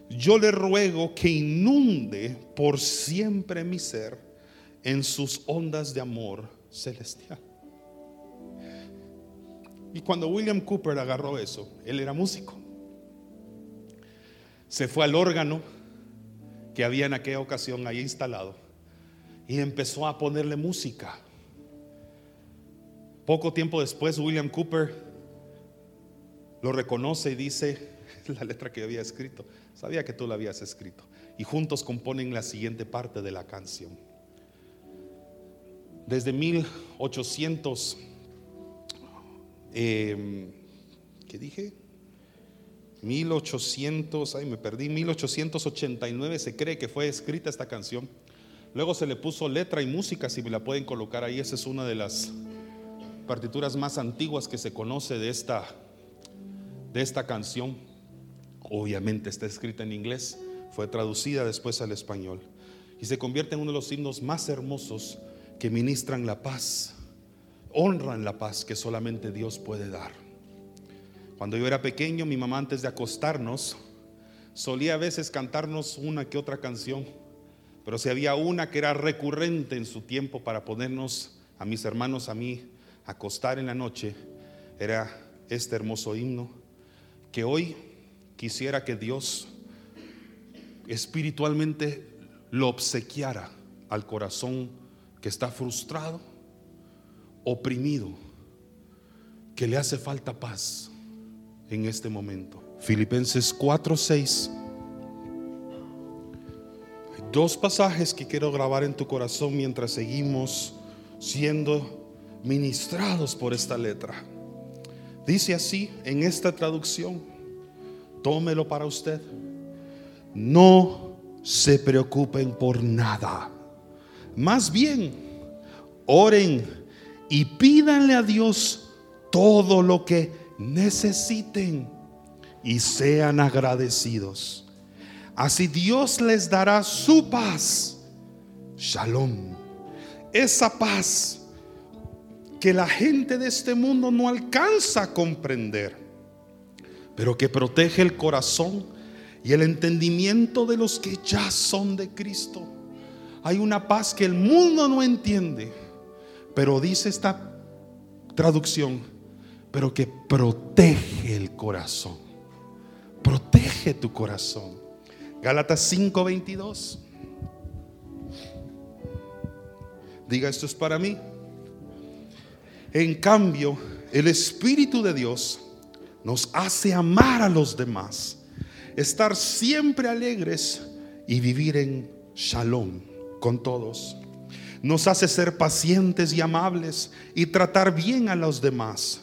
Yo le ruego que inunde por siempre mi ser en sus ondas de amor celestial. Y cuando William Cooper agarró eso, él era músico se fue al órgano que había en aquella ocasión ahí instalado y empezó a ponerle música. Poco tiempo después William Cooper lo reconoce y dice la letra que había escrito. Sabía que tú la habías escrito. Y juntos componen la siguiente parte de la canción. Desde 1800, eh, ¿qué dije? 1800, ay me perdí, 1889 se cree que fue escrita esta canción. Luego se le puso letra y música, si me la pueden colocar ahí, esa es una de las partituras más antiguas que se conoce de esta, de esta canción. Obviamente está escrita en inglés, fue traducida después al español y se convierte en uno de los himnos más hermosos que ministran la paz, honran la paz que solamente Dios puede dar. Cuando yo era pequeño, mi mamá antes de acostarnos solía a veces cantarnos una que otra canción, pero si había una que era recurrente en su tiempo para ponernos a mis hermanos, a mí, acostar en la noche, era este hermoso himno que hoy quisiera que Dios espiritualmente lo obsequiara al corazón que está frustrado, oprimido, que le hace falta paz en este momento. Filipenses 4:6. Hay dos pasajes que quiero grabar en tu corazón mientras seguimos siendo ministrados por esta letra. Dice así en esta traducción, tómelo para usted. No se preocupen por nada. Más bien, oren y pídanle a Dios todo lo que necesiten y sean agradecidos. Así Dios les dará su paz. Shalom. Esa paz que la gente de este mundo no alcanza a comprender, pero que protege el corazón y el entendimiento de los que ya son de Cristo. Hay una paz que el mundo no entiende, pero dice esta traducción, pero que protege el corazón. Protege tu corazón. Gálatas 5:22. Diga, esto es para mí. En cambio, el Espíritu de Dios nos hace amar a los demás estar siempre alegres y vivir en shalom con todos. Nos hace ser pacientes y amables y tratar bien a los demás,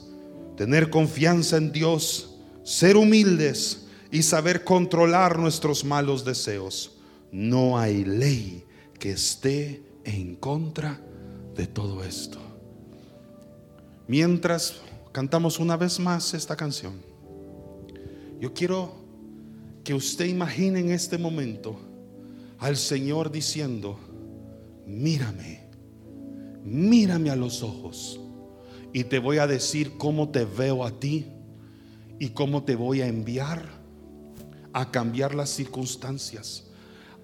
tener confianza en Dios, ser humildes y saber controlar nuestros malos deseos. No hay ley que esté en contra de todo esto. Mientras cantamos una vez más esta canción, yo quiero que usted imagine en este momento al Señor diciendo, mírame, mírame a los ojos y te voy a decir cómo te veo a ti y cómo te voy a enviar a cambiar las circunstancias.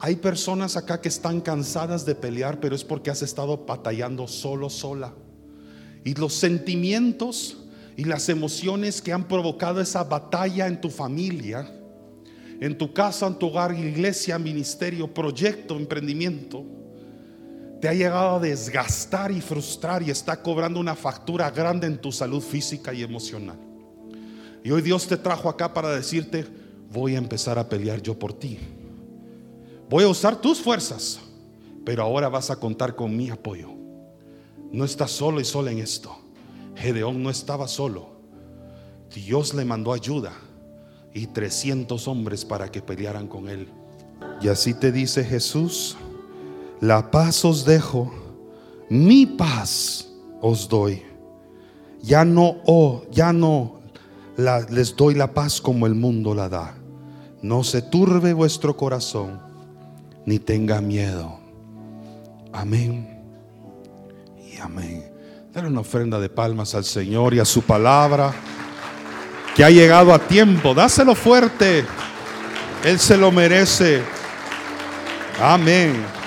Hay personas acá que están cansadas de pelear, pero es porque has estado batallando solo, sola. Y los sentimientos y las emociones que han provocado esa batalla en tu familia, en tu casa, en tu hogar, iglesia, ministerio, proyecto, emprendimiento, te ha llegado a desgastar y frustrar y está cobrando una factura grande en tu salud física y emocional. Y hoy Dios te trajo acá para decirte, voy a empezar a pelear yo por ti. Voy a usar tus fuerzas, pero ahora vas a contar con mi apoyo. No estás solo y sola en esto. Gedeón no estaba solo. Dios le mandó ayuda y 300 hombres para que pelearan con él. Y así te dice Jesús, la paz os dejo, mi paz os doy. Ya no, oh, ya no les doy la paz como el mundo la da. No se turbe vuestro corazón, ni tenga miedo. Amén y amén. Dale una ofrenda de palmas al Señor y a su palabra que ha llegado a tiempo. Dáselo fuerte. Él se lo merece. Amén.